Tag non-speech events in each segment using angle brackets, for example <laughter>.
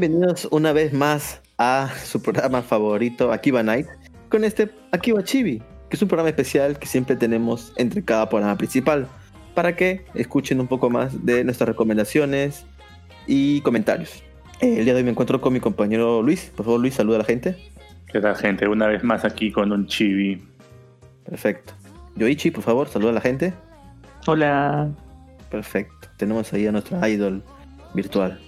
Bienvenidos una vez más a su programa favorito, Akiba Night, con este Akiba Chibi, que es un programa especial que siempre tenemos entre cada programa principal, para que escuchen un poco más de nuestras recomendaciones y comentarios. Eh, El día de hoy me encuentro con mi compañero Luis. Por favor, Luis, saluda a la gente. ¿Qué tal, gente? Una vez más aquí con un chibi. Perfecto. Yoichi, por favor, saluda a la gente. Hola. Perfecto. Tenemos ahí a nuestra idol virtual.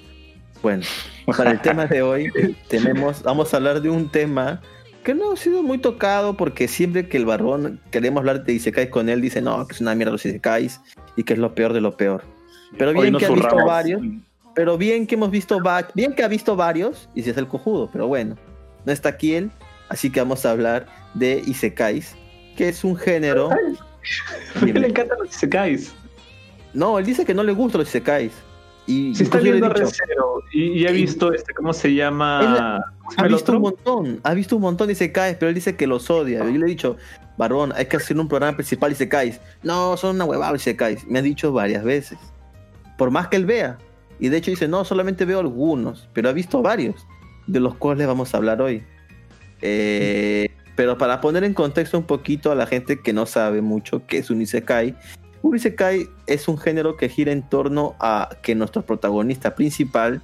Bueno, para el tema de hoy <laughs> tenemos, vamos a hablar de un tema que no ha sido muy tocado porque siempre que el barbón queremos hablar de Isekais con él dice no, que es una mierda los Isekais y que es lo peor de lo peor. Pero bien que ha visto varios, pero bien que hemos visto bien que ha visto varios y se hace el cojudo, pero bueno, no está aquí él, así que vamos a hablar de Isekais, que es un género. ¿Por qué <laughs> le encantan los isekais? No, él dice que no le gustan los Isekais. Y Si está viendo dicho, Recero y, y he Y- visto este, ¿cómo se llama? ¿Cómo se Ha visto un montón, ha visto un montón y se cae, pero él dice que los odia. Yo le he dicho, Barbón, hay que hacer un programa principal y se caes. No, son una huevada y se caes. Me ha dicho varias veces. Por más que él vea. Y de hecho dice, no, solamente veo algunos, pero ha visto varios, de los cuales vamos a hablar hoy. Eh, pero para poner en contexto un poquito a la gente que no sabe mucho qué es un Isekai, Isekai es un género que gira en torno a que nuestro protagonista principal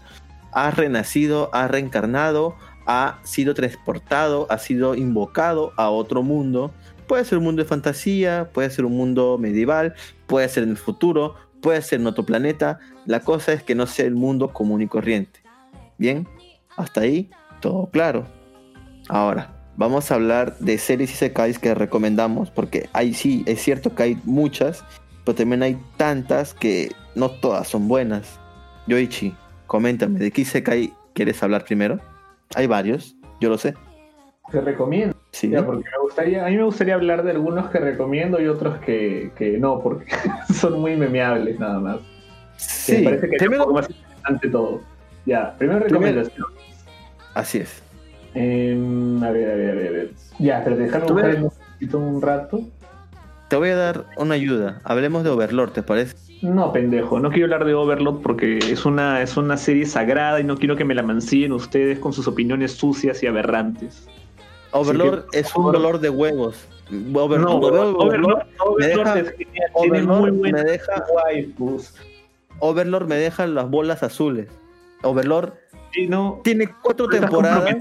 ha renacido, ha reencarnado, ha sido transportado, ha sido invocado a otro mundo. Puede ser un mundo de fantasía, puede ser un mundo medieval, puede ser en el futuro, puede ser en otro planeta. La cosa es que no sea el mundo común y corriente. Bien, hasta ahí todo claro. Ahora, vamos a hablar de series y sekais que recomendamos, porque ahí sí, es cierto que hay muchas, pero también hay tantas que no todas son buenas. Yoichi, coméntame, ¿de qué isekai quieres hablar primero? Hay varios, yo lo sé. que recomiendo. Sí. Ya, porque me gustaría, a mí me gustaría hablar de algunos que recomiendo y otros que, que no, porque <laughs> son muy memeables nada más. Sí, me parece que es un primero, poco más interesante todo. Ya, Primero- recomendación. así es. Em, a ver, a ver, a ver, a ver. Ya, pero déjame buscar el un rato. Te voy a dar una ayuda. Hablemos de Overlord, ¿te parece? No, pendejo, no quiero hablar de Overlord porque es una, es una serie sagrada y no quiero que me la mancillen ustedes con sus opiniones sucias y aberrantes. Overlord es un dolor de huevos. Over- no, Overlord, Overlord, me Overlord deja- es genial, tiene muy Overlord me deja. Overlord me deja las bolas azules. Overlord Sí, no, tiene cuatro temporadas.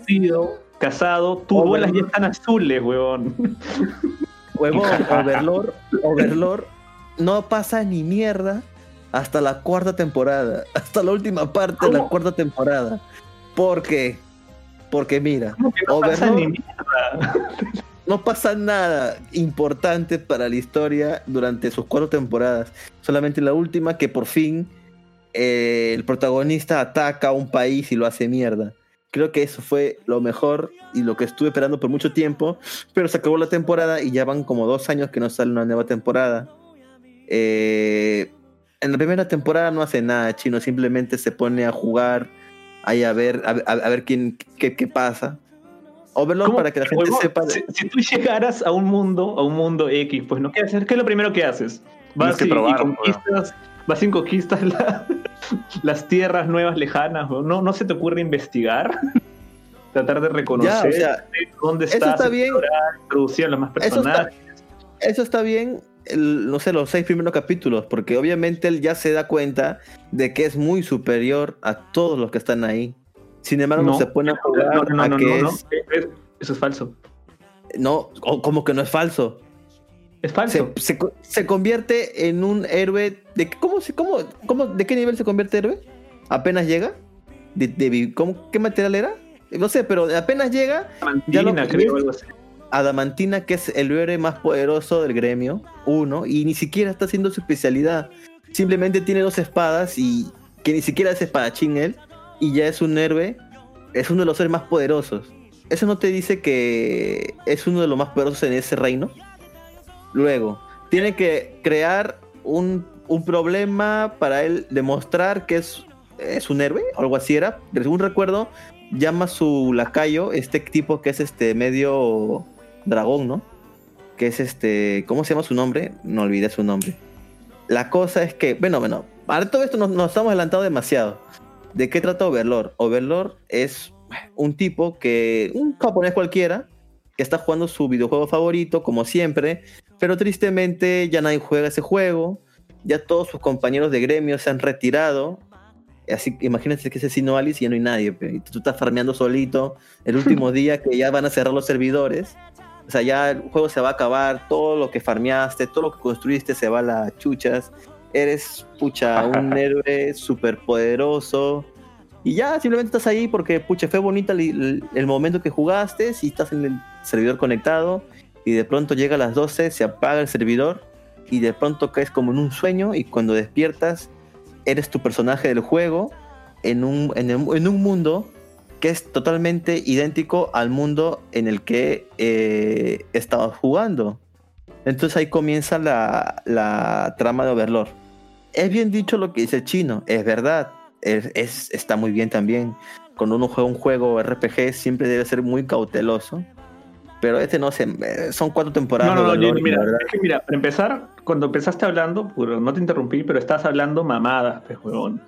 casado, tus Overlord. bolas ya están azules, weón. <laughs> Huevón, <laughs> Overlord, Overlord no pasa ni mierda hasta la cuarta temporada. Hasta la última parte de la cuarta temporada. ¿Por qué? Porque mira, ¿Cómo que no pasa ni mierda? no pasa nada importante para la historia durante sus cuatro temporadas. Solamente la última que por fin eh, el protagonista ataca a un país y lo hace mierda. Creo que eso fue lo mejor y lo que estuve esperando por mucho tiempo. Pero se acabó la temporada y ya van como dos años que no sale una nueva temporada. Eh, en la primera temporada no hace nada, chino. Simplemente se pone a jugar, ahí a ver, a, a- a ver quién, qué, qué pasa. Overlord, ¿Cómo? para que la gente Huevón, sepa. de- Si, si tú llegaras a un mundo, a un mundo X, pues no, ¿qué hacer? ¿Qué es lo primero que haces? Vas Tienes que y, probar, y conquistas, vas y conquistas la- las tierras nuevas lejanas. ¿No, no se te ocurre investigar? Tratar de reconocer Ya, o sea, dónde eso estás, está bien. introducir a los más Eso está- personajes. Eso está bien, el- no sé, los seis primeros capítulos, porque obviamente él ya se da cuenta de que es muy superior a todos los que están ahí. Sin embargo, No, se pone a jugar no, no, a no, que es. Eso es falso. No, como que no es falso. Es falso. se, se co- se convierte en un héroe. De, ¿cómo, se- cómo, cómo, ¿De qué nivel se convierte héroe? ¿Apenas llega? De, de vi- ¿cómo, ¿Qué material era? No sé, pero apenas llega, ya lo Mantina, que- creo, algo así. Adamantina, que es el héroe más poderoso del gremio, uno, y ni siquiera está haciendo su especialidad. Simplemente tiene dos espadas y que ni siquiera es espadachín él, y ya es un héroe, es uno de los héroes más poderosos. ¿Eso no te dice que es uno de los más poderosos en ese reino? Luego, tiene que crear un, un problema para él demostrar que es, es un héroe, o algo así era. Según recuerdo, llama a su lacayo, este tipo que es este medio dragón, ¿no? Que es este, ¿cómo se llama su nombre? No olvidé su nombre. La cosa es que, bueno, bueno, para todo esto nos, nos estamos adelantando demasiado. ¿De qué trata Overlord? Overlord es un tipo que, un japonés cualquiera, que está jugando su videojuego favorito, como siempre, pero tristemente ya nadie juega ese juego, ya todos sus compañeros de gremio se han retirado, así que imagínense que ese Sino Alice ya no hay nadie, y tú estás farmeando solito, el último <laughs> día que ya van a cerrar los servidores, o sea, ya el juego se va a acabar, todo lo que farmeaste, todo lo que construiste se va a las chuchas, eres, pucha, <laughs> un héroe súper poderoso, y ya simplemente estás ahí porque, pucha, fue bonita el- el momento que jugaste, si estás en el servidor conectado, y de pronto llega a las 12, se apaga el servidor, y de pronto caes como en un sueño, y cuando despiertas, eres tu personaje del juego, en un, en en un mundo que es totalmente idéntico al mundo en el que eh, estabas jugando. Entonces ahí comienza la, la trama de Overlord. Es bien dicho lo que dice el chino, es verdad, es, es- está muy bien también. Cuando uno juega un juego RPG siempre debe ser muy cauteloso. Pero este no sé, eh, son cuatro temporadas. No, no, no, mira, es que mira, para empezar, cuando empezaste hablando, no te interrumpí, pero estás hablando mamadas, pues, huevón.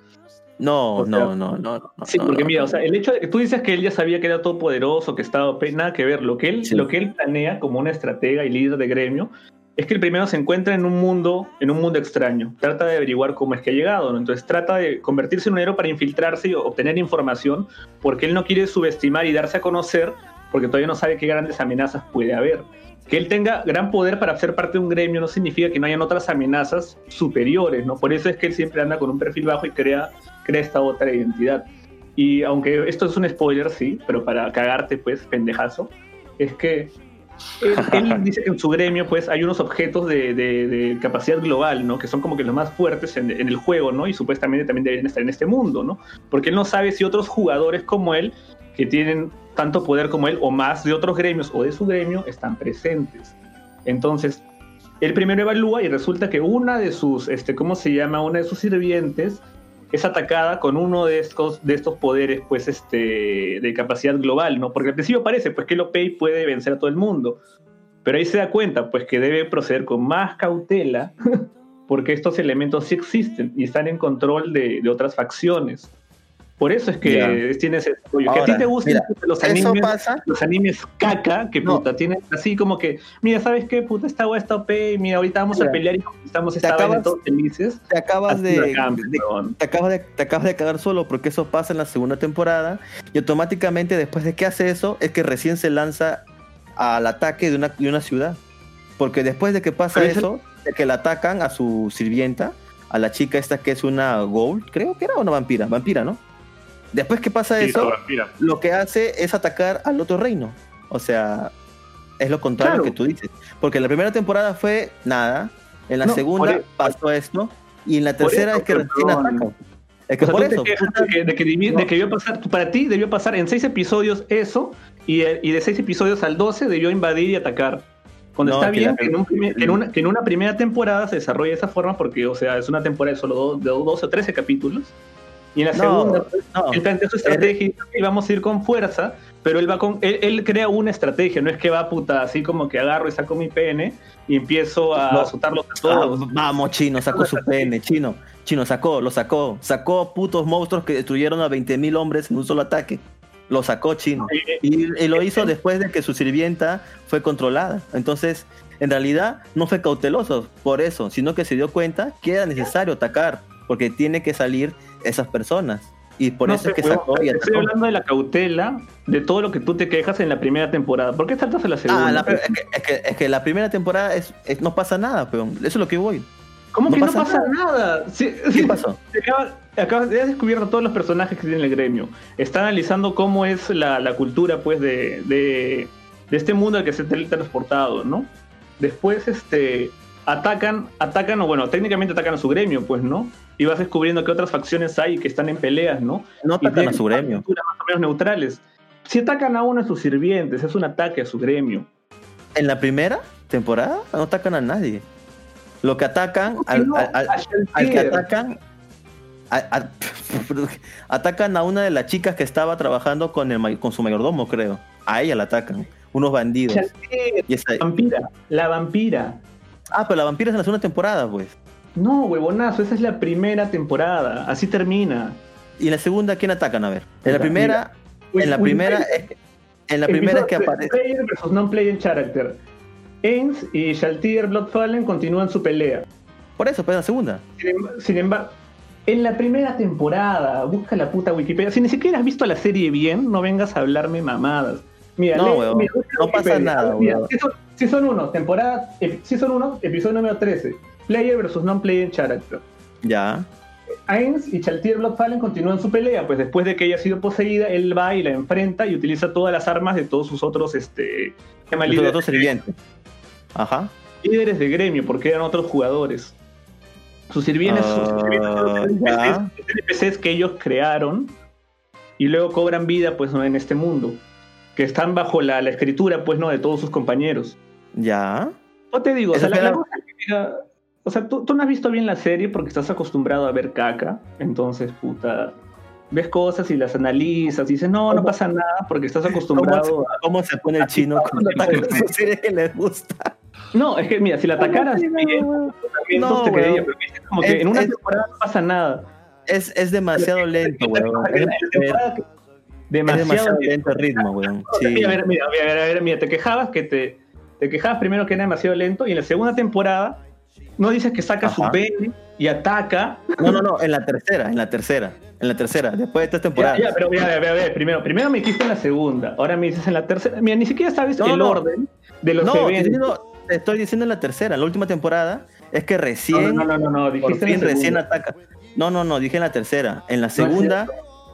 no, o sea, no, no, no, no. Sí, no, porque no, mira, o sea, el hecho de que tú dices que él ya sabía que era todopoderoso, que estaba OP, nada que ver. Lo que él, Sí. lo que él planea como una estratega y líder de gremio es que el primero se encuentra en un mundo, en un mundo extraño. Trata de averiguar cómo es que ha llegado, ¿no? Entonces trata de convertirse en un héroe para infiltrarse y obtener información, porque él no quiere subestimar y darse a conocer, porque todavía no sabe qué grandes amenazas puede haber. Que él tenga gran poder para ser parte de un gremio no significa que no hayan otras amenazas superiores, ¿no? Por eso es que él siempre anda con un perfil bajo y crea, crea esta otra identidad. Y aunque esto es un spoiler, sí, pero para cagarte, pues, pendejazo, es que él, él <laughs> dice que en su gremio, pues, hay unos objetos de, de- de capacidad global, ¿no? Que son como que los más fuertes en, en el juego, ¿no? Y supuestamente también deberían estar en este mundo, ¿no? Porque él no sabe si otros jugadores como él, que tienen tanto poder como él, o más de otros gremios o de su gremio, están presentes. Entonces, él primero evalúa y resulta que una de sus, este, ¿cómo se llama? Una de sus sirvientes es atacada con uno de estos, de estos poderes, pues, este, de capacidad global, ¿no? Porque al principio parece, pues, que Lopey puede vencer a todo el mundo. Pero ahí se da cuenta, pues, que debe proceder con más cautela, <laughs> porque estos elementos sí existen y están en control de, de otras facciones. Por eso es que Ya. tiene ese rollo. Que a ti te gustan mira, los animes, pasa. los animes caca, que No. puta, tienen así como que, mira, ¿sabes qué? Puta, esta weá está OP, mira, ahorita vamos a pelear y conquistamos esta vaina todos felices. Te acabas de, te acabas, de, te acabas de cagar solo porque eso pasa en la segunda temporada y automáticamente después de que hace eso es que recién se lanza al ataque de una, de una ciudad. Porque después de que pasa eso, de que la atacan a su sirvienta, a la chica esta que es una Gold, creo que era una vampira, vampira, ¿no? Después que pasa Sí, eso, lo que hace es atacar al otro reino. O sea, es lo contrario Claro. que tú dices. Porque en la primera temporada fue nada, en la No, segunda e- pasó esto, y en la tercera eso, es que recién atacan. Es que O sea, por te eso, de que, de que debi- no. de que debió pasar, para ti debió pasar en seis episodios eso, y, eh, y de seis episodios al 12 debió invadir y atacar. Cuando No, está que bien la- que en, un primer- que en una, que en una primera temporada se desarrolle de esa forma, porque, o sea, es una temporada de solo do- de 12 o 13 capítulos, y en la No, segunda, pues, no. él plantea su estrategia y dice, "Ok, vamos a ir con fuerza, pero él va con, él, él crea una estrategia, no es que va puta así como que agarro y saco mi pene y empiezo a No. azotarlos a Ah, todos. vamos, chino, sacó su pene, chino. Chino sacó, lo sacó. Sacó putos monstruos que destruyeron a 20.000 hombres en un solo ataque. Lo sacó chino. Y, y lo hizo después de que su sirvienta fue controlada. Entonces, en realidad, no fue cauteloso por eso, sino que se dio cuenta que era necesario atacar, porque tiene que salir esas personas. Y por No, eso es que sacó y Estoy hablando de la cautela de todo lo que tú te quejas en la primera temporada. ¿Por qué saltas a la segunda? Ah, la- es, que, es, que, es que la primera temporada es, es- no pasa nada, pero eso es lo que voy. ¿Cómo no que no pasa nada? Sí, ¿Qué sí, pasó? te acabas, acabas- ya has descubierto todos los personajes que tiene el gremio. Está analizando cómo es la, la cultura, pues, de, de, de este mundo al que se ha transportado, ¿no? Después, este, atacan, atacan, o bueno, técnicamente atacan a su gremio, pues, ¿no? Y vas descubriendo que otras facciones hay que están en peleas, ¿no? No atacan a su gremio. más o menos neutrales. Si atacan a uno de sus sirvientes, es un ataque a su gremio. En la primera temporada no atacan a nadie. Lo que atacan, al, No, al- al- a al que atacan, a- a- <laughs> atacan a una de las chicas que estaba trabajando con, el, may- con su mayordomo, creo. A ella la atacan. Unos bandidos. Shaltier, Y esa- vampira, la vampira. Ah, pero la vampira es en la segunda temporada, pues. No, huevonazo, esa es la primera temporada. Así termina. Y en la segunda, ¿quién atacan? A ver. En la primera, Pues, en la primera, es que- en la primera es que aparece. Player versus non-player character. Ains y Shaltier Bloodfallen continúan su pelea. Por eso, pues en la segunda. Sin, em- sin embargo, en la primera temporada, busca la puta Wikipedia. Si ni siquiera has visto la serie bien, no vengas a hablarme mamadas. Mira, No, lee- huevón, mira, busca no pasa nada, Mira, season- Season 1, temporada. Season 1, episodio número 13. Player versus non-player character. Ya. Ains y Chaltier Bloodfallen continúan su pelea, pues después de que ella ha sido poseída, él va y la enfrenta y utiliza todas las armas de todos sus otros este, llama Los líderes, otros sirvientes. Ajá. líderes de gremio, porque eran otros jugadores. Sus sirvientes, sus Ah, sirvientes son los. NPCs, NPCs que ellos crearon y luego cobran vida pues en este mundo, que están bajo la, la escritura pues no de todos sus compañeros. Ya. O te digo, o sea, la- la la- cosa es que, mira, o sea, tú, tú no has visto bien la serie porque estás acostumbrado a ver caca, entonces, puta, ves cosas y las analizas y dices, no, no pasa nada porque estás ¿Cómo se, acostumbrado a... cómo se pone el <laughs> chino cuando <laughs> su serie que les gusta? No, es que mira, si la atacaras bien, también No, te weón. pero es como que Es- en una es- temporada no pasa nada. Es, es demasiado lento, <laughs> weón. En Es, la temporada que- es demasiado, demasiado lento. el ritmo, weón. Sí. Mira, mira, a ver, a ver, mira, te quejabas que te, te quejabas primero que era demasiado lento y en la segunda temporada no dices que saca su Ajá. pene y ataca. No, no, no, en la tercera, en la tercera, en la tercera, después de tres temporadas. Ya, ya, pero mira, a ver, a ver, primero, primero me dijiste en la segunda, ahora me dices en la tercera. Mira, ni siquiera sabes No, el no. orden de los no, eventos. diciendo, te estoy diciendo en la tercera, la última temporada, es que recién, No, no, no, no, no, dijiste en la recién ataca. No, no, no, dije en la tercera. En la segunda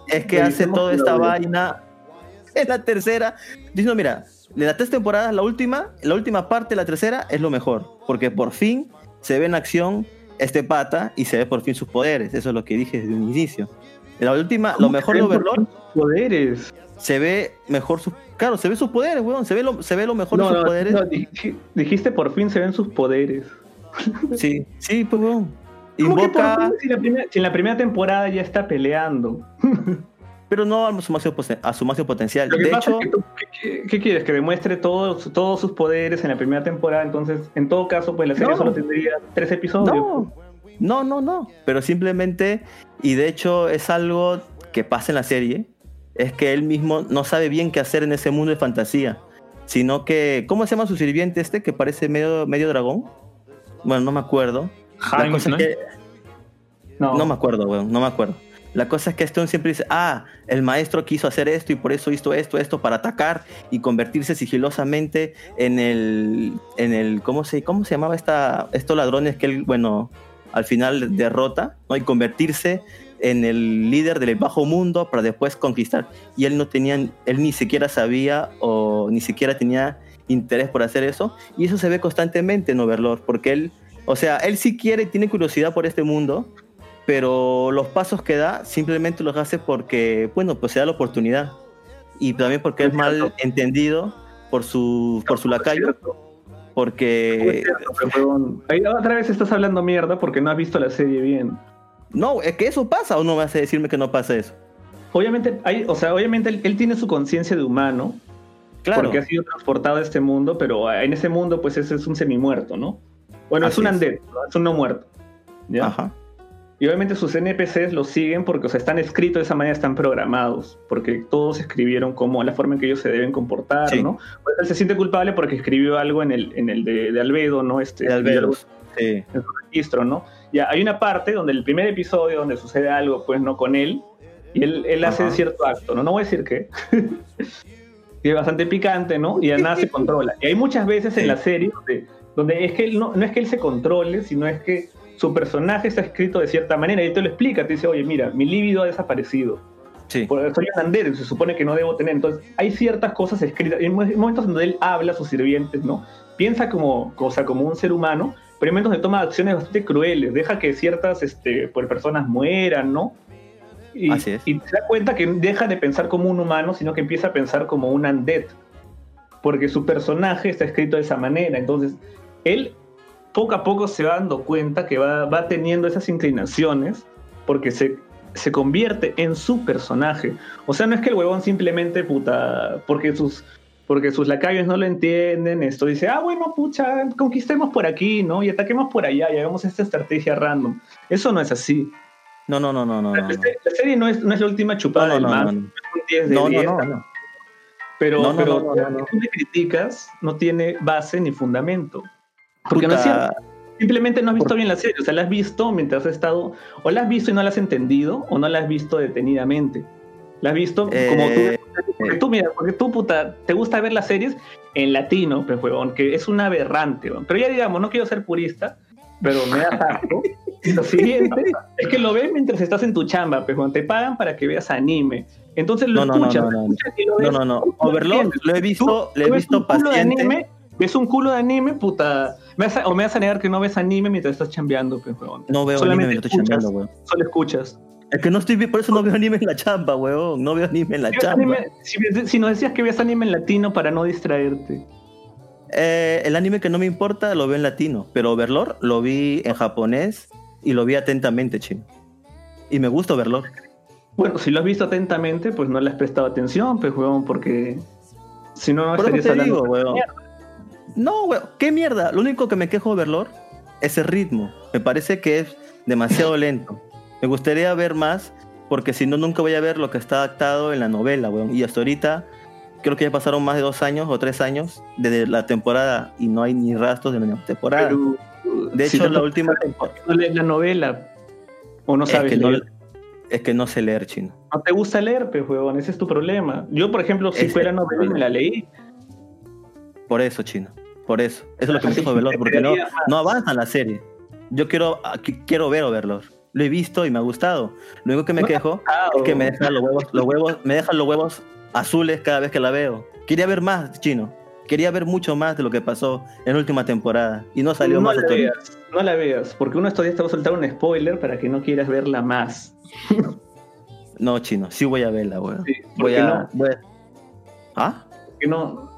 es que hace toda esta veo. vaina. En la tercera, diciendo, mira, de las tres temporadas, la última, la última parte de la tercera es lo mejor, porque por fin se ve en acción este pata y se ve por fin sus poderes. Eso es lo que dije desde un inicio. En la última, lo ¿Cómo mejor de Overlord poderes. se ve mejor sus. Claro, se ve sus poderes, weón. Se ve lo, se ve lo mejor de No, sus no, poderes. no, dij- dijiste por fin se ven sus poderes. Sí, sí, pues weón. ¿Cómo que por Invoca, si, la primera, si en la primera temporada ya está peleando? <laughs> pero no a su máximo, poten- a su máximo potencial. Lo que De pasa hecho, es que tú, ¿qué, qué- qué quieres? Que demuestre todos, todos sus poderes en la primera temporada. Entonces, en todo caso, pues la serie No. solo tendría tres episodios. no, no, no, no. Pero simplemente, y de hecho es algo que pasa en la serie, es que él mismo no sabe bien qué hacer en ese mundo de fantasía. Sino que, ¿cómo se llama su sirviente este que parece medio, medio dragón? Bueno, no me acuerdo. La cosa ¿no? es que, No, No me acuerdo, weón, no me acuerdo. La cosa es que Stone siempre dice, ah, el maestro quiso hacer esto y por eso hizo esto, esto, para atacar y convertirse sigilosamente en el, en el, ¿cómo se, cómo se llamaba esta, estos ladrones que él, bueno, al final derrota, ¿no? Y convertirse en el líder del bajo mundo para después conquistar. Y él no tenía, él ni siquiera sabía o ni siquiera tenía interés por hacer eso. Y eso se ve constantemente en Overlord, porque él, o sea, él sí quiere y tiene curiosidad por este mundo, pero los pasos que da simplemente los hace porque, bueno, pues se da la oportunidad. Y también porque es mal entendido por su, por su lacayo, porque... Ahí otra vez estás hablando mierda porque no has visto la serie bien. No, es que eso pasa o no vas a decirme que no pasa eso. Obviamente, hay, o sea, obviamente él, él tiene su conciencia de humano Claro. porque ha sido transportado a este mundo, pero en ese mundo, pues ese es un semi-muerto, ¿no? Bueno, es un es. undead, ¿no? es un no muerto. ¿ya? Ajá. Y obviamente sus NPCs los siguen porque, o sea, están escritos de esa manera, están programados, porque todos escribieron como la forma en que ellos se deben comportar, Sí. ¿no? Pues él se siente culpable porque escribió algo en el, en el de, de Albedo, ¿no? Este, De Alberos. Sí. en su registro, ¿no? Ya hay una parte donde el primer episodio donde sucede algo, pues no con él, y él, él hace cierto acto, ¿no? No voy a decir qué. <laughs> que es bastante picante, ¿no? Y de nada se controla. Y hay muchas veces en Sí. la serie donde, donde es que él no, no es que él se controle, sino es que su personaje está escrito de cierta manera y él te lo explica, te dice, oye, mira, mi líbido ha desaparecido. Sí. Por- Soy un andero, se supone que no debo tener. Entonces, hay ciertas cosas escritas. Hay mo- momentos donde él habla a sus sirvientes, ¿no? Piensa como, o sea, como un ser humano, pero hay momentos donde toma acciones bastante crueles. Deja que ciertas este, pues, personas mueran, ¿no? Y, Así es. y se da cuenta que deja de pensar como un humano, sino que empieza a pensar como un undead. Porque su personaje está escrito de esa manera. Entonces, él poco a poco se va dando cuenta que va, va teniendo esas inclinaciones porque se, se convierte en su personaje. O sea, no es que el huevón simplemente, puta, porque sus, porque sus lacayos no lo entienden, esto dice, ah, bueno, pucha, conquistemos por aquí, ¿no? Y ataquemos por allá y hagamos esta estrategia random. Eso no es así. No, no, no, no, no. La, serie- la serie no es, no es la última chupada No, del mar, no, no. un 10 de No, no, 10, no, no. pero, No, no, pero no, no, tú le criticas no tiene base ni fundamento. Porque no es Puta, cierto. Simplemente no has visto bien la serie, o sea, la has visto mientras has estado, o la has visto y no la has entendido, o no la has visto detenidamente. La has visto como Eh, tú, porque tú, mira, porque tú, puta, te gusta ver las series en latino, pues, huevón, que es un aberrante, huevón. Pero ya digamos, no quiero ser purista, pero me da. Y <laughs> lo siguiente es que lo ves mientras estás en tu chamba, pues, huevón, te pagan para que veas anime. Entonces lo No, no, no, escuchas, no, no. lo escuchas No, no, no. Overlord lo he visto, lo he visto paciente. anime, ves un culo de anime, puta. Me o me vas a negar que no ves anime mientras estás chambeando, pues, huevón. No veo Solamente anime, me estoy chambeando, weón. Solo escuchas. Es que no estoy por eso no veo anime en la chamba, weón. No veo anime en la Si chamba. anime- si, si nos decías que ves anime en latino para no distraerte. Eh, el anime que no me importa lo veo en latino, pero Overlord lo vi en japonés y lo vi atentamente, chino. Y me gusta Overlord. Bueno, si lo has visto atentamente, pues no le has prestado atención, pues, huevón, porque si no, no estarías hablando. digo, weón. mierda. No, weón, qué mierda. Lo único que me quejo de Overlord es el ritmo. Me parece que es demasiado <laughs> lento. Me gustaría ver más, porque si no, nunca voy a ver lo que está adaptado en la novela, weón. Y hasta ahorita, creo que ya pasaron más de dos años o tres años desde la temporada y no hay ni rastros de la temporada. Pero, de si hecho, la última temporada. no lees la novela o no Es sabes que no, leer. es que no sé leer chino. No te gusta leer, pues, huevón, ese es tu problema. Yo, por ejemplo, si fuera es tu novela, me la leí. Por eso, chino. Por eso. Eso es lo que me de Overlord, porque no, no avanza la serie. Yo quiero, aquí- quiero ver Overlord. Lo he visto y me ha gustado. Lo único que me te quejo Ah, es que me dejan los huevos, los huevos, me dejan los huevos azules cada vez que la veo. Quería ver más, chino. Quería ver mucho más de lo que pasó en la última temporada. Y no salió no más la veas, no la veas, porque uno estos días te va a soltar un spoiler para que no quieras verla más. No, chino. Sí voy a verla, weón. Sí, Voy a, no, voy a- ¿Ah? porque no,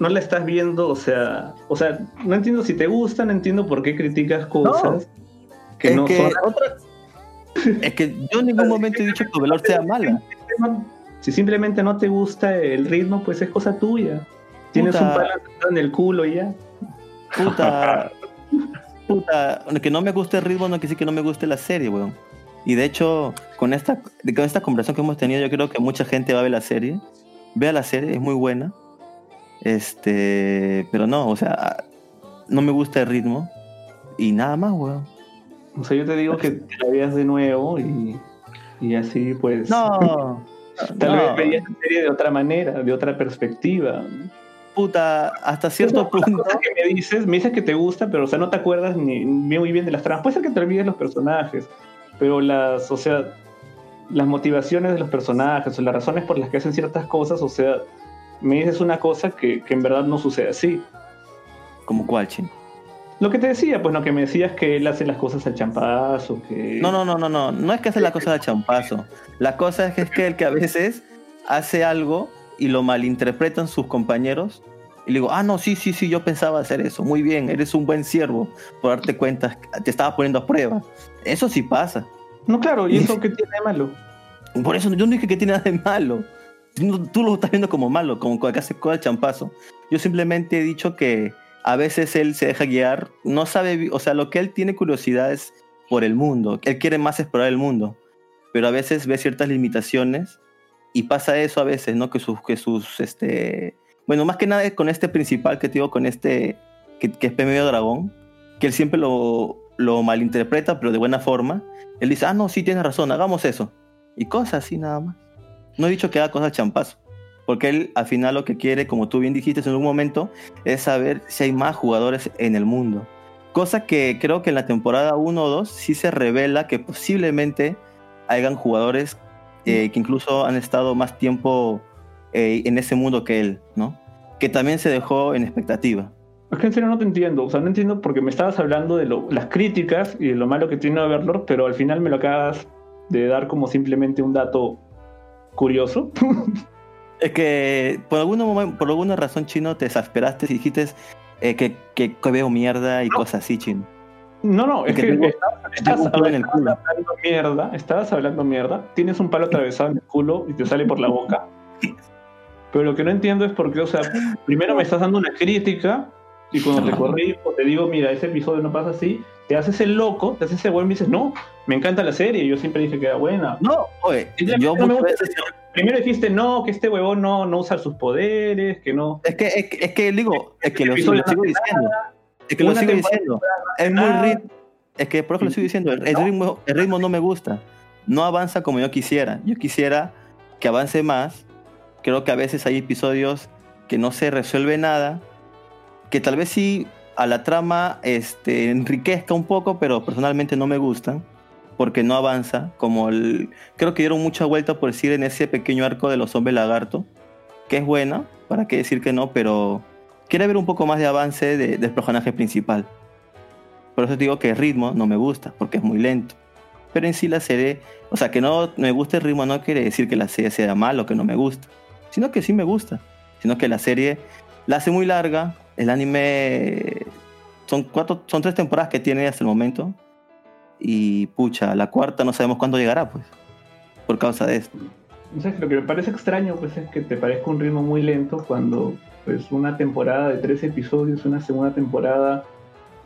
no la estás viendo, o sea, o sea, no entiendo si te gusta, no entiendo por qué criticas cosas que es no que son otra- <laughs> Es que yo en ningún momento he dicho que Overlord sea mala. Si simplemente no te gusta el ritmo, pues es cosa tuya. Tienes un palo en el culo y ya. Puta. <laughs> puta. Que no me guste el ritmo no quiere decir que no me guste la serie, weón. Y de hecho, con esta, con esta conversación que hemos tenido, yo creo que mucha gente va a ver la serie. Vea la serie, es muy buena. Este. Pero no, o sea, no me gusta el ritmo. Y nada más, weón. O sea, yo te digo que <laughs> te la veas de nuevo y, y así pues... No. <laughs> Tal no, vez verías la serie de otra manera, de otra perspectiva. Puta, hasta cierto punto. Cosas que me dices, me dices que te gusta, pero o sea, no te acuerdas ni, ni muy bien de las tramas. Puede ser que te olvides los personajes, pero las, o sea, las motivaciones de los personajes o las razones por las que hacen ciertas cosas, o sea, me dices una cosa que, que en verdad no sucede así. ¿Como cuál, chino? Lo que te decía, pues no, que me decías que él hace las cosas al champazo, que... No, no, no, no, no. No es que hace la cosa de champazo. La cosa es que es que el que a veces hace algo y lo malinterpretan sus compañeros. Y le digo, ah, no, sí, sí, sí, yo pensaba hacer eso. Muy bien, eres un buen siervo por darte cuenta. Te estaba poniendo a prueba. Eso sí pasa. No, claro, ¿y <laughs> eso qué tiene de malo? Por eso yo no dije que tiene nada de malo. Tú lo estás viendo como malo, como que hace cosa de champazo. Yo simplemente he dicho que a veces él se deja guiar, no sabe, o sea, lo que él tiene curiosidad es por el mundo. Él quiere más explorar el mundo, pero a veces ve ciertas limitaciones y pasa eso a veces, ¿no? Que sus, que sus, este, bueno, más que nada es con este principal que te digo, con este, que, que es medio dragón, que él siempre lo, lo malinterpreta, pero de buena forma. Él dice, ah, no, sí, tienes razón, hagamos eso. Y cosas así nada más. No he dicho que haga cosas champazo. Porque él al final lo que quiere, como tú bien dijiste en un momento, es saber si hay más jugadores en el mundo. Cosa que creo que en la temporada 1 o 2 sí se revela que posiblemente hayan jugadores eh, que incluso han estado más tiempo eh, en ese mundo que él, ¿no? Que también se dejó en expectativa. Es que en serio no te entiendo. O sea, no entiendo porque me estabas hablando de lo- las críticas y de lo malo que tiene Overlord, pero al final me lo acabas de dar como simplemente un dato curioso. <laughs> Es que por, alguna momen- por alguna razón, Chino, te exasperaste y dijiste eh, que, que, que veo mierda y cosas así, Chino. No, no, es Que estabas, Tengo estabas un culo en el culo. hablando mierda, estabas hablando mierda, tienes un palo atravesado en el culo y te sale por la boca. <laughs> Pero lo que no entiendo es por qué, o sea, primero me estás dando una crítica y cuando te corrijo, te digo, mira, ese episodio no pasa así, te haces el loco, te haces ese buen y dices, no, me encanta la serie, yo siempre dije que era buena. No, oye, yo no me gusta. veces Primero dijiste, no, que este huevón no, no usa sus poderes, que no. Es que, es que, es que digo, es que lo, lo sigo diciendo. Es que lo sigo diciendo. Es muy ritmo. Es que por eso lo sigo diciendo. El, el ritmo, el ritmo no me gusta. No avanza como yo quisiera. Yo quisiera que avance más. Creo que a veces hay episodios que no se resuelve nada. Que tal vez sí a la trama este, enriquezca un poco, pero personalmente no me gustan. Porque no avanza. Como el. Creo que dieron mucha vuelta por decir en ese pequeño arco de los hombres lagarto. Que es buena. Para qué decir que no, pero quiere ver un poco más de avance de- del personaje principal. Por eso digo que el ritmo no me gusta, porque es muy lento. Pero en sí la serie, o sea, que no me guste el ritmo no quiere decir que la serie sea mal o que no me gusta, sino que sí me gusta, sino que la serie la hace muy larga. El anime son cuatro, son tres temporadas que tiene hasta el momento y pucha, la cuarta no sabemos cuándo llegará, pues, por causa de esto. Lo que me parece extraño pues es que te parezca un ritmo muy lento cuando pues una temporada de tres episodios, una segunda temporada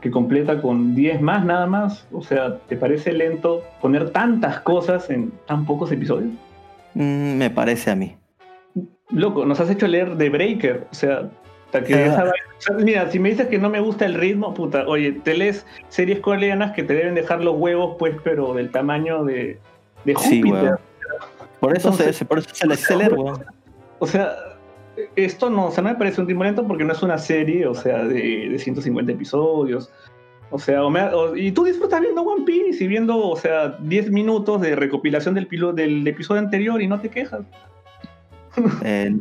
que completa con 10 más nada más, o sea, ¿te parece lento poner tantas cosas en tan pocos episodios? Mm, me parece a mí. Loco, nos has hecho leer The Breaker, o sea, hasta que esa sea, mira, si me dices que no me gusta el ritmo, puta, oye, te lees series coreanas que te deben dejar los huevos, pues, pero del tamaño de, de Sí, Júpiter. Por eso, Entonces- se, por eso se le weón. <laughs> O sea, esto no, o sea, no me parece un ritmo lento porque no es una serie, o sea, de, de 150 episodios. O sea, o me- o- y tú disfrutas viendo One Piece y viendo, o sea, 10 minutos de recopilación del, pilo, del episodio anterior y no te quejas. Eh,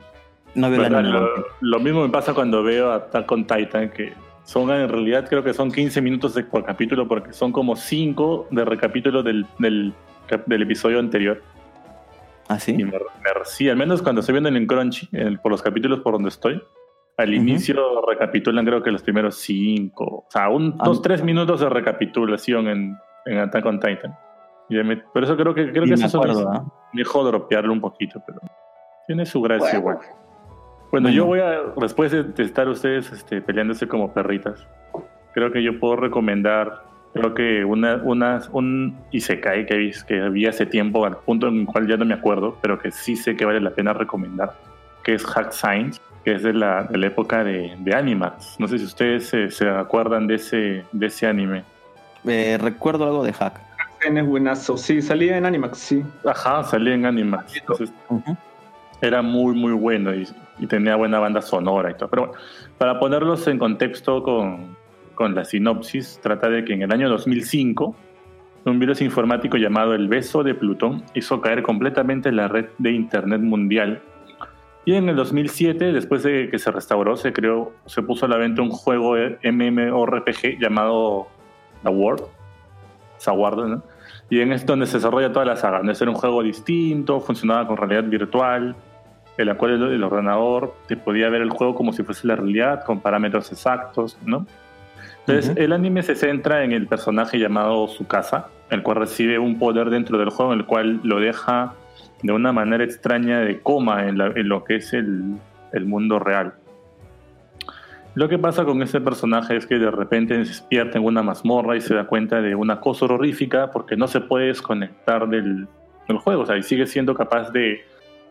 no veo Verdad, anime. lo, lo mismo me pasa cuando veo Attack on Titan, que son en realidad creo que son 15 minutos de- por capítulo, porque son como 5 de recapítulo del, del, episodio anterior. ¿Ah, sí? Y me, me- sí, al menos cuando estoy viendo en Crunchy, en- por los capítulos por donde estoy, al inicio recapitulan creo que los primeros 5, o sea, un, Ah. dos, tres minutos de recapitulación en, en Attack on Titan. Y me- por eso creo que, creo que me eso acuerdo, es mejor dropearlo un poquito, pero tiene su gracia Bueno. igual. Bueno, Bueno. yo voy a, después de, estar ustedes este, peleándose como perritas, creo que yo puedo recomendar, creo que una, una, un Isekai que, vi- que vi hace tiempo, al punto en el cual ya no me acuerdo, pero que sí sé que vale la pena recomendar, que es Hack Science, que es de la, de la época de, de Animax. No sé si ustedes se, se acuerdan de ese, de ese anime. Eh, recuerdo algo de Hack. Es buenazo, sí, salía en Animax, sí. Ajá, salía en Animax. Entonces, Ujú. Era muy muy bueno y, tenía buena banda sonora y todo. Pero bueno, para ponerlos en contexto con, con la sinopsis, trata de que en el año 2005 un virus informático llamado el beso de Plutón hizo caer completamente la red de Internet mundial. Y en el 2007, después de que se restauró, se creó, se puso a la venta un juego MMORPG llamado The World, ¿no? Y en es donde se desarrolla toda la saga. ¿no? Era un juego distinto, funcionaba con realidad virtual, en la cual el, ordenador te podía ver el juego como si fuese la realidad, con parámetros exactos, ¿no? Entonces, el anime se centra en el personaje llamado Tsukasa, el cual recibe un poder dentro del juego, el cual lo deja de una manera extraña de coma en, la- en lo que es el, el mundo real. Lo que pasa con ese personaje es que de repente se despierta en una mazmorra y se da cuenta de una cosa horrorífica porque no se puede desconectar del, del juego. O sea, y sigue siendo capaz de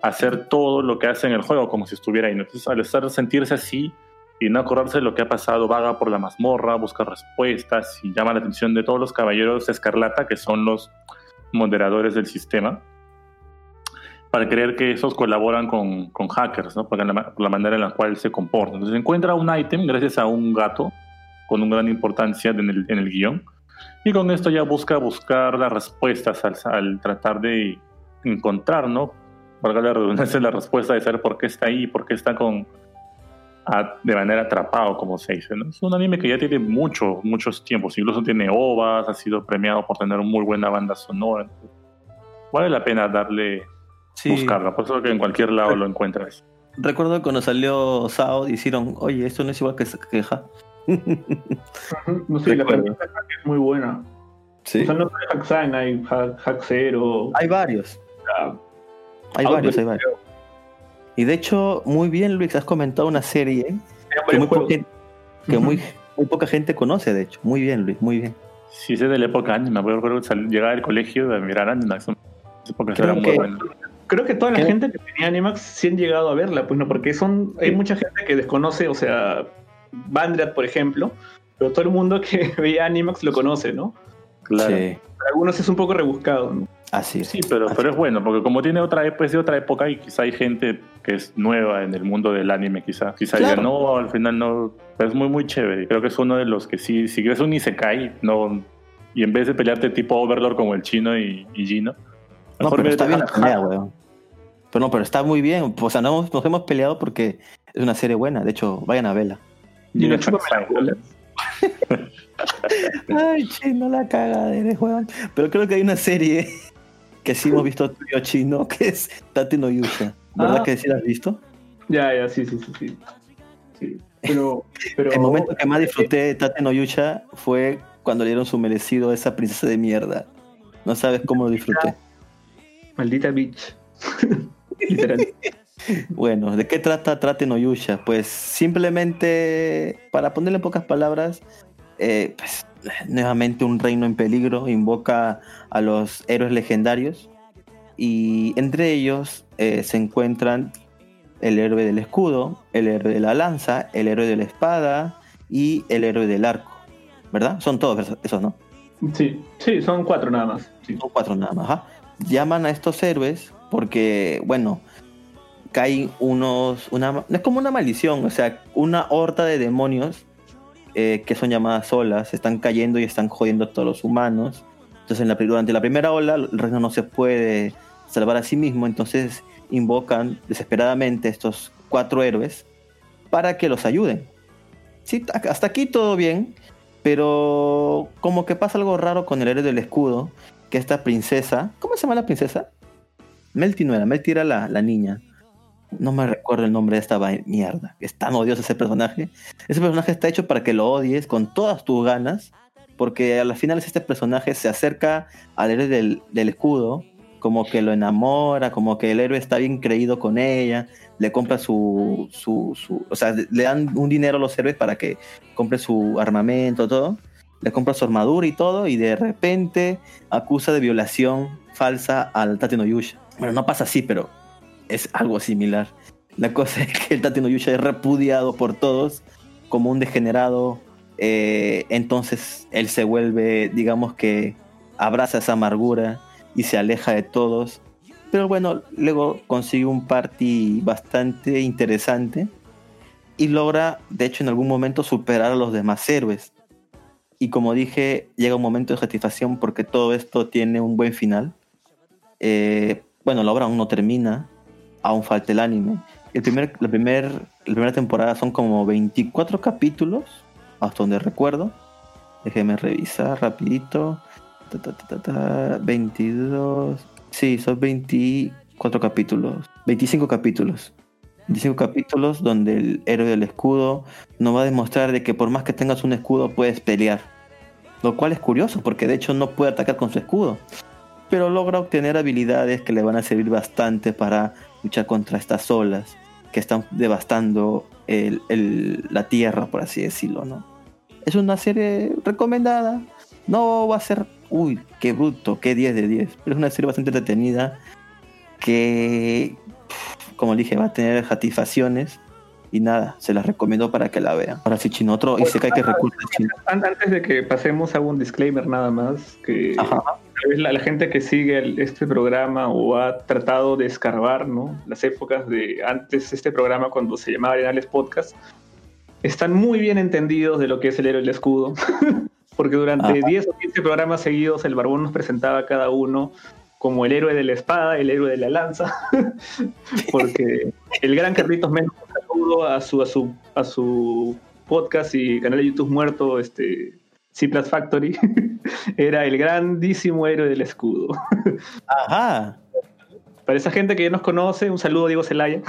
hacer todo lo que hace en el juego como si estuviera ahí. Entonces, al estar sentirse así y no acordarse de lo que ha pasado, vaga por la mazmorra, busca respuestas y llama la atención de todos los caballeros escarlata, que son los moderadores del sistema. Para creer que esos colaboran con, con hackers, ¿no? Por la, por la manera en la cual se comportan. Entonces encuentra un ítem gracias a un gato con una gran importancia en el, en el guion. Y con esto ya busca buscar las respuestas al, al tratar de encontrar, ¿no? Valga la redundancia, la respuesta de saber por qué está ahí, por qué está con, a- de manera atrapado, como se dice. ¿no? Es un anime que ya tiene mucho, muchos tiempos, incluso tiene ovas, ha sido premiado por tener muy buena banda sonora. Vale la pena darle, Sí. buscarla, por eso que en cualquier lado lo encuentras. Recuerdo que cuando salió Sao hicieron, oye, esto no es igual que queja. No sé, la de Hack es muy buena. sí. O sea, no solo Hack Sign, hay Hack, Hack Zero. Hay varios, hay varios, hay varios. Y de hecho, muy bien, Luis, has comentado una serie que, muy, poca, que muy, muy poca gente conoce, de hecho. Muy bien, Luis, muy bien. Si es de la época anime, me acuerdo que llegaba al colegio a mirar anime. Creo que-. Creo que toda la ¿Qué? gente que tenía Animax sí han llegado a verla, pues no, porque son, hay mucha gente que desconoce, o sea, Bandrat, por ejemplo, pero todo el mundo que <laughs> veía Animax lo conoce, ¿no? Claro. Sí, Para algunos es un poco rebuscado, ¿no? así es. Sí, pero, pero es bueno, porque como tiene otra época, es de otra época y quizá hay gente que es nueva en el mundo del anime, quizá. Quizá Claro. diga, no, al final no. Pero es muy, muy chévere. Creo que es uno de los que sí, si es un Isekai, no. Y en vez de pelearte tipo Overlord como el chino y, y Gino. No, pero está bien la pelea, weón. Pero no, pero está muy bien. O sea, no hemos- nos hemos peleado porque es una serie buena. De hecho, vayan a verla. <laughs> Y no. Ay, chino, la caga eres, weón. Pero creo que hay una serie que sí hemos visto tú y yo, chino, <laughs> que es Tate no Yusha. ¿Verdad Ah. que sí la has visto? Ya, ya, sí, sí, sí, sí. Sí, Pero, pero El momento que más disfruté de Tate no Yusha fue cuando le dieron su merecido a esa princesa de mierda. No sabes cómo lo disfruté. Maldita bitch. <laughs> Literal. <laughs> Bueno, ¿de qué trata Trate no Yusha? Pues simplemente, para ponerle pocas palabras, eh, pues, nuevamente un reino en peligro invoca a los héroes legendarios y entre ellos eh, se encuentran el héroe del escudo, el héroe de la lanza, el héroe de la espada y el héroe del arco, ¿verdad? Son todos esos- ¿no? Sí, sí, son cuatro nada más. Sí. Son cuatro nada más. Llaman a estos héroes porque, bueno, caen unos. Una, es como una maldición, o sea, una horda de demonios eh, que son llamadas olas están cayendo y están jodiendo a todos los humanos. Entonces, en la, durante la primera ola, el reino no se puede salvar a sí mismo, entonces invocan desesperadamente estos cuatro héroes para que los ayuden. Sí, hasta aquí todo bien, pero como que pasa algo raro con el héroe del escudo, que esta princesa, ¿cómo se llama la princesa? Melty no era, Melty era la, la niña. No me recuerdo el nombre de esta mierda. Es tan odioso ese personaje. Ese personaje está hecho para que lo odies con todas tus ganas, porque a las finales este personaje se acerca al héroe del, del escudo, como que lo enamora, como que el héroe está bien creído con ella, le compra su, su, su- o sea, le dan un dinero a los héroes para que compre su armamento, todo, le compra su armadura y todo, y de repente acusa de violación falsa al Tate no Yusha. Bueno, no pasa así, pero es algo similar. La cosa es que el Tate no Yusha es repudiado por todos como un degenerado. eh, entonces él se vuelve, digamos que abraza esa amargura y se aleja de todos. Pero bueno, luego consigue un party bastante interesante y logra, de hecho, en algún momento superar a los demás héroes. Y como dije, llega un momento de satisfacción porque todo esto tiene un buen final. Eh, bueno, la obra aún no termina, aún falta el anime. El primer, la, primer, la primera temporada son como 24 capítulos, hasta donde recuerdo. Déjeme revisar rapidito. Ta, ta, ta, ta, ta, 22. Sí, son 24 capítulos. 25 capítulos. 25 capítulos donde el héroe del escudo nos va a demostrar de que por más que tengas un escudo puedes pelear. Lo cual es curioso porque de hecho no puede atacar con su escudo. Pero logra obtener habilidades que le van a servir bastante para luchar contra estas olas que están devastando el- la tierra, por así decirlo, ¿no? Es una serie recomendada. No va a ser, uy, qué bruto, qué 10 de 10. Pero es una serie bastante entretenida que, como dije, va a tener satisfacciones Y nada, se las recomiendo para que la vean. Ahora sí, chino, otro Isekai que recuerda Antes de que pasemos, hago un disclaimer nada más, que Ajá. tal vez la, la gente que sigue el- este programa o ha tratado de escarbar ¿no? las épocas de antes este programa cuando se llamaba Arenales Podcast, están muy bien entendidos de lo que es el héroe del escudo, <laughs> porque durante Ajá. 10 o 15 programas seguidos el Barbón nos presentaba a cada uno como el héroe de la espada, el héroe de la lanza, <laughs> porque el gran Carlitos Menos saludo a su, a su, a su podcast y canal de YouTube muerto, este, C Plus Factory, <laughs> era el grandísimo héroe del escudo. <laughs> Ajá. Para esa gente que ya nos conoce, un saludo a Diego Zelaya.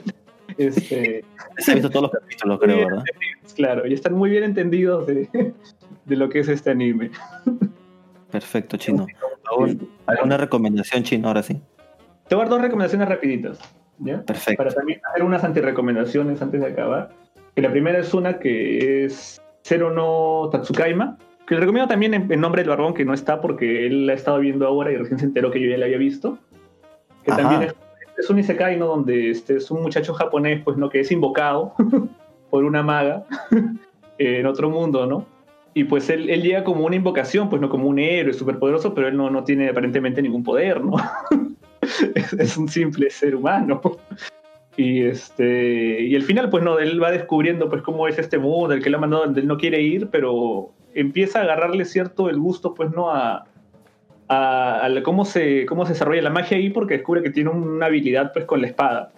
<laughs> este, Se ha visto todos los capítulos, creo, ¿verdad? claro, y están muy bien entendidos de, de lo que es este anime. Perfecto, chino. ¿Algún- ¿Alguna recomendación, chino? Ahora sí. Te voy a dar dos recomendaciones rapiditas. ¿Ya? Perfecto. Para también hacer unas antirecomendaciones antes de acabar. Que la primera es una que es Zero no Tatsukaima. Que le recomiendo también en, en nombre del barbón, que no está porque él la ha estado viendo ahora y recién se enteró que yo ya la había visto. Que Ajá. también es, es un isekai, ¿no? Donde este, es un muchacho japonés, pues, ¿no? Que es invocado <laughs> por una maga <laughs> en otro mundo, ¿no? Y pues él, él llega como una invocación, pues no como un héroe superpoderoso, pero él no, no tiene aparentemente ningún poder, ¿no? <laughs> es, <laughs> es un simple ser humano. Y este y al final, pues no, él va descubriendo pues cómo es este mundo, el que lo ha mandado donde él no quiere ir, pero empieza a agarrarle cierto el gusto, pues no a, a, cómo se cómo se desarrolla la magia ahí, porque descubre que tiene una habilidad pues con la espada,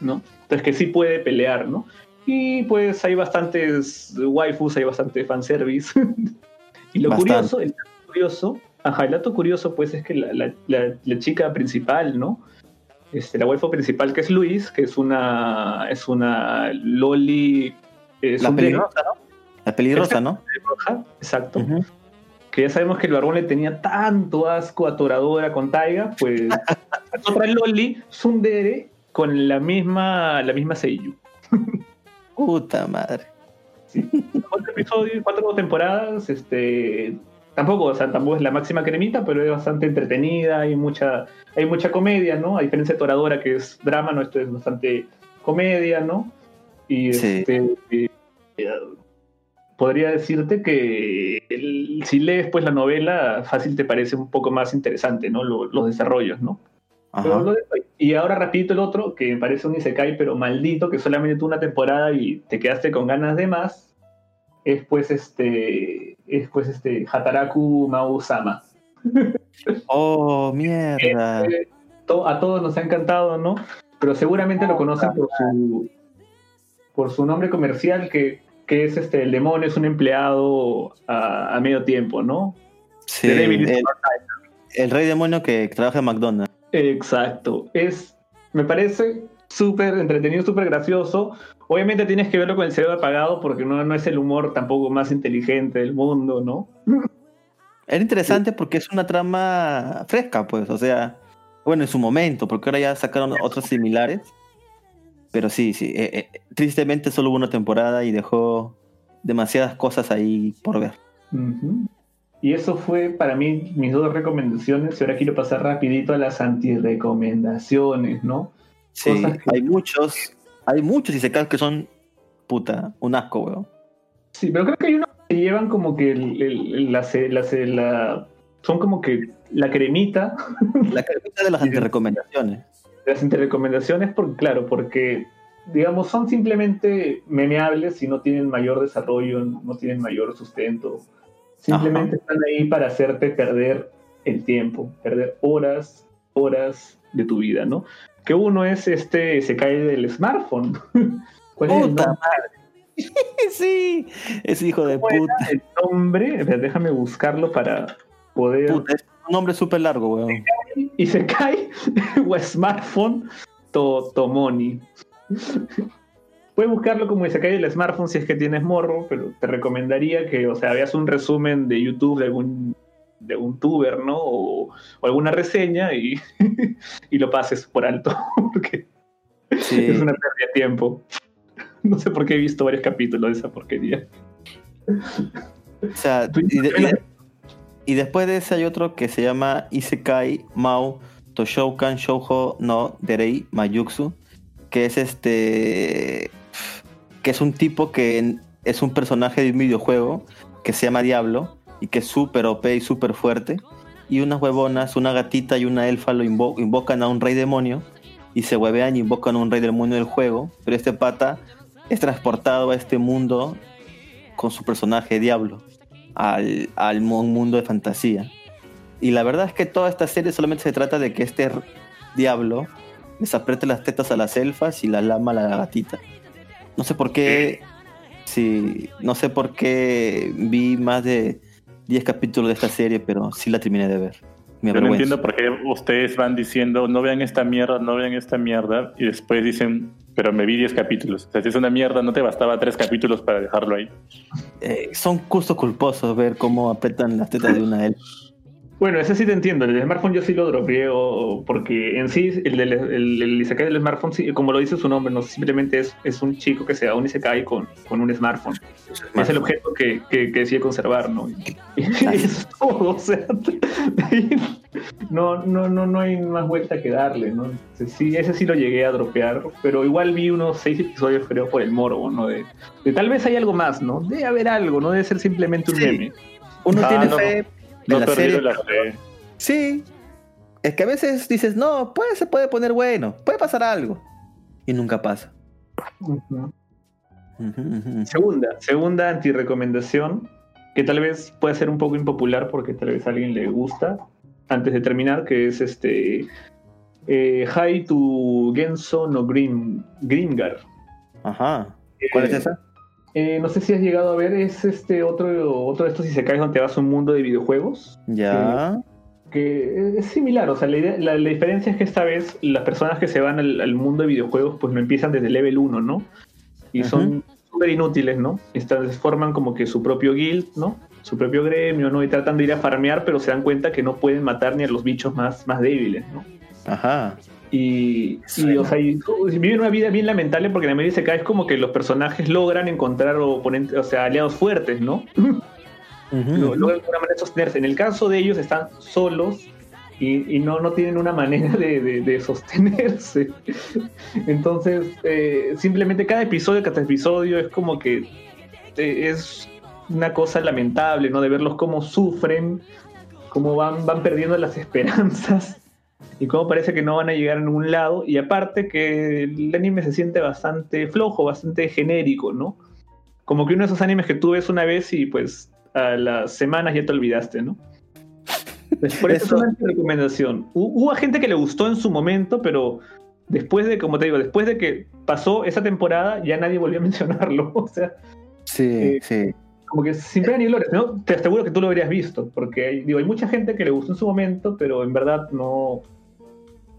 ¿no? Entonces que sí puede pelear, ¿no? Y pues hay bastantes waifus, hay bastante fanservice. <laughs> y lo Bastante. curioso, el curioso, ajá, el dato curioso pues es que la, la- la- la chica principal, ¿no? Este, la waifu principal que es Luis, que es una es una loli eh, La peligrosa, ¿no? La peligrosa, ¿no? exacto. Que ya sabemos que el barbón le tenía tanto asco a Toradora con Taiga, pues <laughs> otra loli tsundere con la misma la misma Seiyu. Puta madre. cuatro episodios, cuatro temporadas, este tampoco, o sea, tampoco es la máxima cremita, pero es bastante entretenida, hay mucha, hay mucha comedia, ¿no? A diferencia de Toradora, que es drama, ¿no? Esto es bastante comedia, ¿no? Y Sí. este eh, podría decirte que el- si lees pues la novela, fácil te parece un poco más interesante, ¿no? Lo- los desarrollos, ¿no? Pero y ahora rapidito el otro, que me parece un Isekai, pero maldito, que solamente tuvo una temporada y te quedaste con ganas de más, es pues este, es pues este Hataraku Mau-sama. <laughs> Oh, mierda. Eh, to- a todos nos ha encantado, ¿no? Pero seguramente lo conocen por su, por su nombre comercial, que, que es este, el demonio es un empleado a, a medio tiempo, ¿no? Sí, el, el rey demonio que trabaja en McDonald's. Exacto. Es, me parece súper entretenido, súper gracioso. Obviamente tienes que verlo con el cerebro apagado porque no, no es el humor tampoco más inteligente del mundo, ¿no? Era interesante porque es una trama fresca, pues, o sea, bueno, en su momento, porque ahora ya sacaron otros similares. Pero sí, sí, eh, eh, tristemente solo hubo una temporada y dejó demasiadas cosas ahí por ver. Ujú. Y eso fue para mí mis dos recomendaciones. Y ahora quiero pasar rapidito a las antirecomendaciones, ¿no? Sí, Cosas que- hay muchos, hay muchos y se que son puta, un asco, weón. Sí, pero creo que hay unos que llevan como que el, el- el- la, la, la- son como que la cremita La carpeta de las <laughs> antirecomendaciones. las interrecomendaciones, porque, claro, porque, digamos, son simplemente memeables y no tienen mayor desarrollo, no tienen mayor sustento. Simplemente están ahí para hacerte perder el tiempo, perder horas, horas de tu vida, ¿no? Que uno es este, se cae del smartphone. <laughs> ¿Cuál <laughs> es el Puta nombre? madre. sí, ese hijo de ¿Cuál era puta. el nombre? Déjame buscarlo para poder... puta. Es un nombre súper largo, weón. y se cae <laughs> o smartphone to, Tomoni. Puedes buscarlo como se cae el smartphone si es que tienes morro, pero te recomendaría que, o sea, veas un resumen de YouTube de algún de un tuber, ¿no? O, o alguna reseña y, <laughs> y lo pases por alto, <laughs> porque Sí. es una pérdida de tiempo. No sé por qué he visto varios capítulos de esa porquería. O sea, y, de- y de- y después de ese hay otro que se llama Isekai Mao Toshoukan Shoujo no Derei Mayuksu, que es este que es un tipo que es un personaje de un videojuego que se llama Diablo y que es súper OP y súper fuerte. Y unas huevonas, una gatita y una elfa lo invo- invocan a un rey demonio y se huevean y invocan a un rey demonio del juego. Pero este pata es transportado a este mundo con su personaje Diablo, al, al mu- mundo de fantasía. Y la verdad es que toda esta serie solamente se trata de que este Diablo les apriete las tetas a las elfas y las lama a la gatita. No sé por qué. Sí, no sé por qué vi más de 10 capítulos de esta serie, pero sí la terminé de ver. Yo no entiendo por qué ustedes van diciendo, no vean esta mierda, no vean esta mierda, y después dicen, pero me vi 10 capítulos. O sea, si es una mierda, no te bastaba tres capítulos para dejarlo ahí. Eh, son gustos culposos ver cómo apretan las tetas de una elfa. Bueno, ese sí te entiendo. El smartphone yo sí lo dropeé o- porque en sí el, del, el, el Isekai del smartphone, sí, como lo dice su nombre, no simplemente es, es un chico que se da un Isekai con, con un smartphone. Es el objeto que, que, que decide conservar, ¿no? Y, <laughs> es todo, o sea, <laughs> no, no, no, no hay más vuelta que darle, ¿no? Sí, ese sí lo llegué a dropear, pero igual vi unos seis episodios, creo, por el morbo, ¿no? De, de tal vez hay algo más, ¿no? Debe haber algo, no debe ser simplemente un Sí. meme. Uno Ah, tiene no. fe en No la serie. la fe. Sí. Es que a veces dices, no, puede, se puede poner bueno, puede pasar algo. Y nunca pasa. Segunda, segunda antirecomendación, que tal vez puede ser un poco impopular porque tal vez a alguien le gusta, antes de terminar, que es este eh, Hai to Genso no Grim, Grimgar. Ajá. ¿Cuál es Eh, esa? Eh, no sé si has llegado a ver, es este otro, otro de estos Isekais donde vas a un mundo de videojuegos. Ya. que es similar, o sea, la, idea- la- la diferencia es que esta vez las personas que se van al, al mundo de videojuegos pues no empiezan desde level 1, ¿no? Y son súper inútiles, ¿no? Forman como que su propio guild, ¿no? Su propio gremio, ¿no? Y tratan de ir a farmear, pero se dan cuenta que no pueden matar ni a los bichos más, más débiles, ¿no? Ajá. Y, y, o sea, y, uh, viven una vida bien lamentable porque en la medida se cae es como que los personajes logran encontrar oponentes, o sea, aliados fuertes, ¿no? Lo- ujú. logran de alguna manera sostenerse. En el caso de ellos están solos y, y no, no tienen una manera de, de- de sostenerse. <laughs> Entonces, eh, simplemente cada episodio, cada episodio es como que eh, es una cosa lamentable, ¿no? De verlos cómo sufren, cómo van, van perdiendo las <laughs> esperanzas y cómo parece que no van a llegar a ningún lado. Y aparte que el anime se siente bastante flojo, bastante genérico, ¿no? Como que uno de esos animes que tú ves una vez y pues a las semanas ya te olvidaste, ¿no? Pues, Por eso, Eso- es una recomendación. Hu- Hubo gente que le gustó en su momento, pero después de, como te digo, después de que pasó esa temporada, ya nadie volvió a <laughs> mencionarlo. O sea, Sí, eh, sí. Como que sin pena ni gloria, ¿no? Te aseguro que tú lo habrías visto, porque hay, digo, hay mucha gente que le gustó en su momento, pero en verdad no.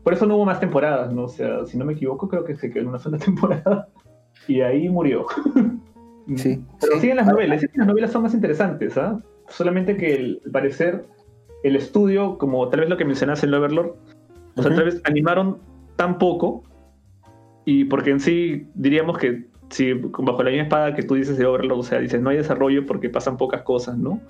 Por eso no hubo más temporadas, ¿no? O sea, si no me equivoco, creo que se quedó en una sola <laughs> temporada y ahí murió. <laughs> Sí, Pero sí. siguen las novelas, que las novelas son más interesantes, ¿ah? Solamente que el- al parecer el estudio, como tal vez lo que mencionaste en Overlord, o sea, tal vez animaron tan poco, y porque en sí diríamos que si bajo la misma espada que tú dices de Overlord, o sea, dices no hay desarrollo porque pasan pocas cosas, ¿no?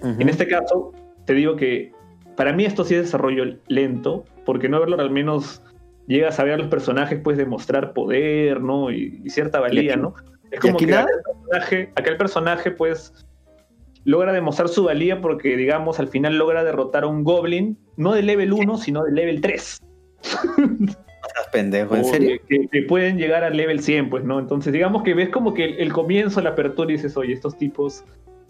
Ujú. En este caso, te digo que para mí esto sí es desarrollo lento, porque en Overlord al menos llegas a ver a los personajes, pues demostrar poder, ¿no? Y, y cierta valía, aquí- ¿no? Es como que nada? aquel personaje, aquel personaje, pues, logra demostrar su valía porque, digamos, al final logra derrotar a un goblin, no de level 1, sino de level 3. <laughs> Pendejo, ¿en serio? Que, que pueden llegar al level 100, pues, ¿no? Entonces, digamos que ves como que el, el comienzo, la apertura y dices, oye, estos tipos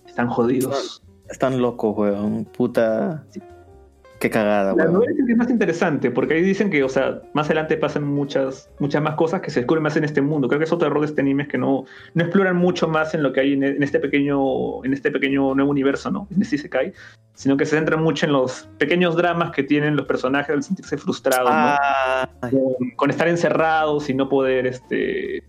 están jodidos. Están locos, weón. Puta. Qué cagada, La novela es que es más interesante, porque ahí dicen que, o sea, más adelante pasan muchas, muchas más cosas que se descubren más en este mundo. Creo que es otro error de este anime, es que no, no exploran mucho más en lo que hay en, en este pequeño, en este pequeño nuevo universo, ¿no? En este Isekai, sino que se centran mucho en los pequeños dramas que tienen los personajes al sentirse frustrados, Ah, ¿no? Con, con estar encerrados y no poder, este,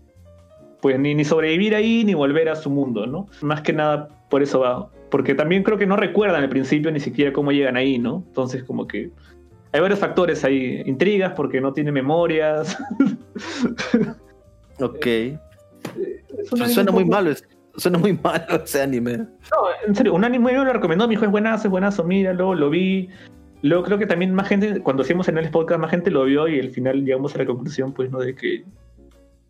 pues ni, ni sobrevivir ahí ni volver a su mundo, ¿no? Más que nada por eso va. Porque también creo que no recuerdan al principio ni siquiera cómo llegan ahí, ¿no? Entonces como que hay varios factores ahí, intrigas porque no tiene memorias. <laughs> ok. Anime Suena muy poco- malo, suena muy malo <laughs> ese anime. No, en serio, un anime me lo recomendó, mi hijo es buenazo, es buenazo, míralo, lo vi. Luego creo que también más gente, cuando hacíamos en el podcast, más gente lo vio y al final llegamos a la conclusión, pues, ¿no? De que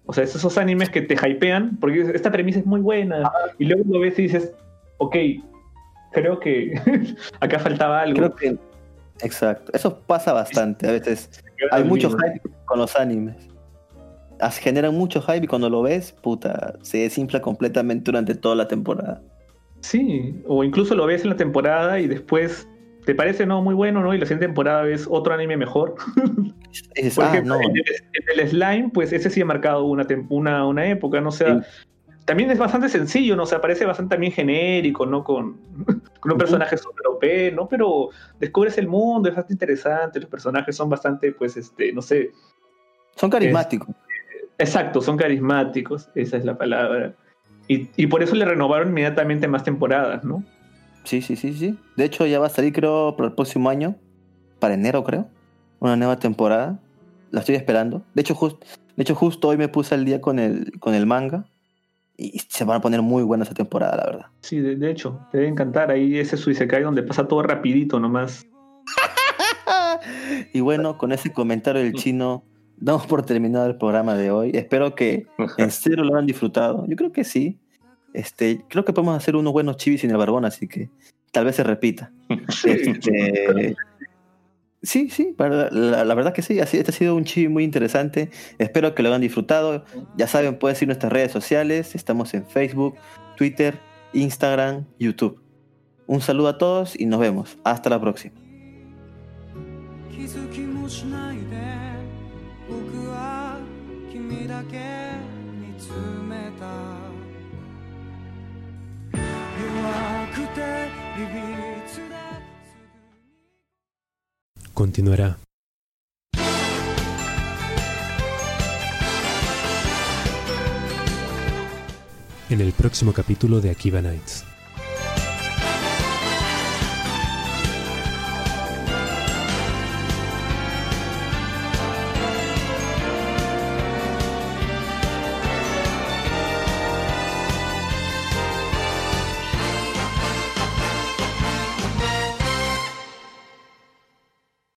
O sea, es esos animes que te hypean, porque esta premisa es muy buena, y luego lo ves y dices, ok, creo que <laughs> acá faltaba algo. Creo que. Exacto. Eso pasa bastante. A veces hay mucho hype con los animes. As- Generan mucho hype y cuando lo ves, puta, se desinfla completamente durante toda la temporada. Sí, o incluso lo ves en la temporada y después te parece no muy bueno, ¿no? Y la siguiente temporada ves otro anime mejor. Dices, <laughs> Por ah, ejemplo, no. en, el, el slime, pues ese sí ha marcado una, una, una época, ¿no? O sea, también es bastante sencillo, ¿no? O sea, parece bastante también genérico, ¿no? Con, <laughs> con un personaje super OP, ¿no? Pero descubres el mundo, es bastante interesante, los personajes son bastante, pues, este, no sé, Son carismáticos. exacto, son carismáticos, esa es la palabra. Y, y por eso le renovaron inmediatamente más temporadas, ¿no? Sí, sí, sí, sí. De hecho, ya va a salir, creo, para el próximo año. Para enero, creo. Una nueva temporada. La estoy esperando. De hecho, just- de hecho justo hoy me puse al día con el, con el manga. Y se van a poner muy buena esa temporada, la verdad. Sí, de, de hecho, te debe encantar. Ahí ese Suisekai donde pasa todo rapidito nomás. <laughs> Y bueno, con ese comentario del chino, damos por terminado el programa de hoy. Espero que <laughs> en serio lo hayan disfrutado. Yo creo que sí. Este, creo que podemos hacer unos buenos chivis sin el barbón, así que tal vez se repita. <laughs> Este, sí, sí, para- la, la verdad que sí, este ha sido un chivi muy interesante. Espero que lo hayan disfrutado. Ya saben, pueden seguir nuestras redes sociales. Estamos en Facebook, Twitter, Instagram, YouTube. Un saludo a todos y nos vemos. Hasta la próxima. Continuará. En el próximo capítulo de Akiba Nights.